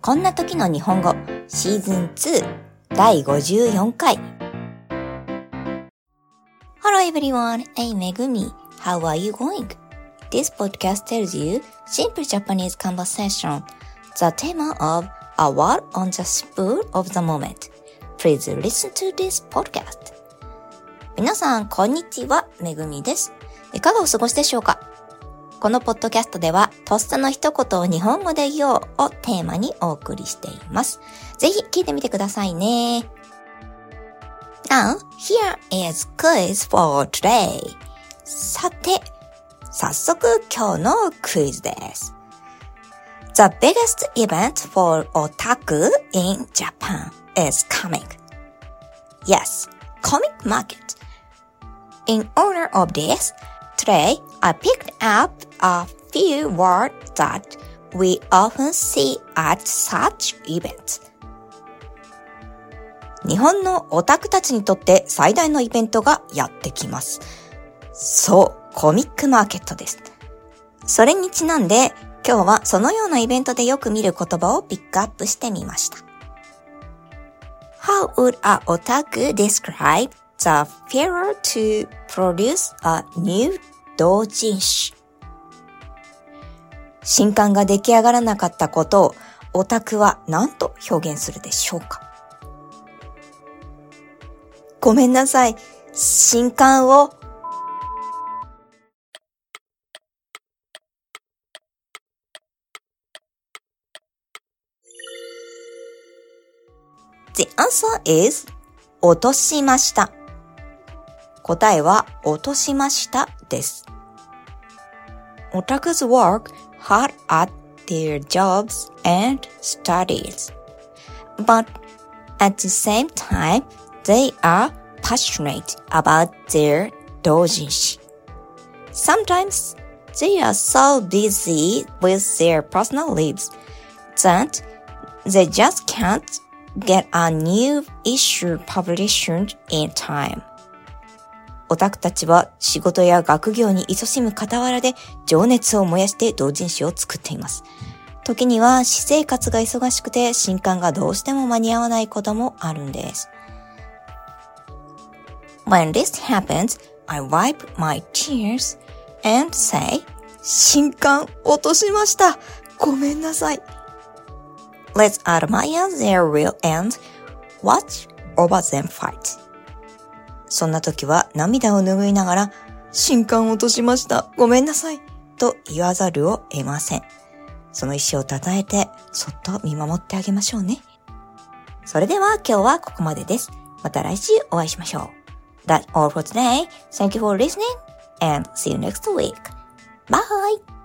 こんな時の日本語シーズン2第54回 Hello everyone, I'm Megumi. How are you going? This podcast tells you simple Japanese conversation, the theme of a word on the spur of the moment. Please listen to this podcast. 皆さん、こんにちは、めぐみです。いかがお過ごしでしょうかこのポッドキャストでは、とっさの一言を日本語で言おうをテーマにお送りしています。ぜひ聞いてみてくださいね。Now, here is quiz for today. さて、早速今日のクイズです。The biggest event for otaku in Japan is coming. Yes, comic market. In honor of this, today I picked up a few words that we often see at such events. 日本のオタクたちにとって最大のイベントがやってきます。そう、コミックマーケットです。それにちなんで、今日はそのようなイベントでよく見る言葉をピックアップしてみました。How would a otaku describe the failure to produce a new 同人誌新刊が出来上がらなかったことをオタクは何と表現するでしょうか？ごめんなさい。新刊を The answer is 落としました。答えは落としましたです。Otakus work hard at their jobs and studies. But at the same time, they are passionate about their 同人誌 Sometimes they are so busy with their personal lives that they just can't get a new issue published in time. オタクたちは仕事や学業に勤しむ傍らで情熱を燃やして同人誌を作っています。時には私生活が忙しくて新刊がどうしても間に合わないこともあるんです。When this happens, I wipe my tears and say, 新刊落としました。ごめんなさい。Let's admire their real and watch over them fight. そんな時は涙を拭いながら、新刊落としました。ごめんなさい。と言わざるを得ません。その意志を称えて、そっと見守ってあげましょうね。それでは今日はここまでです。また来週お会いしましょう。That's all for today. Thank you for listening and see you next week. Bye!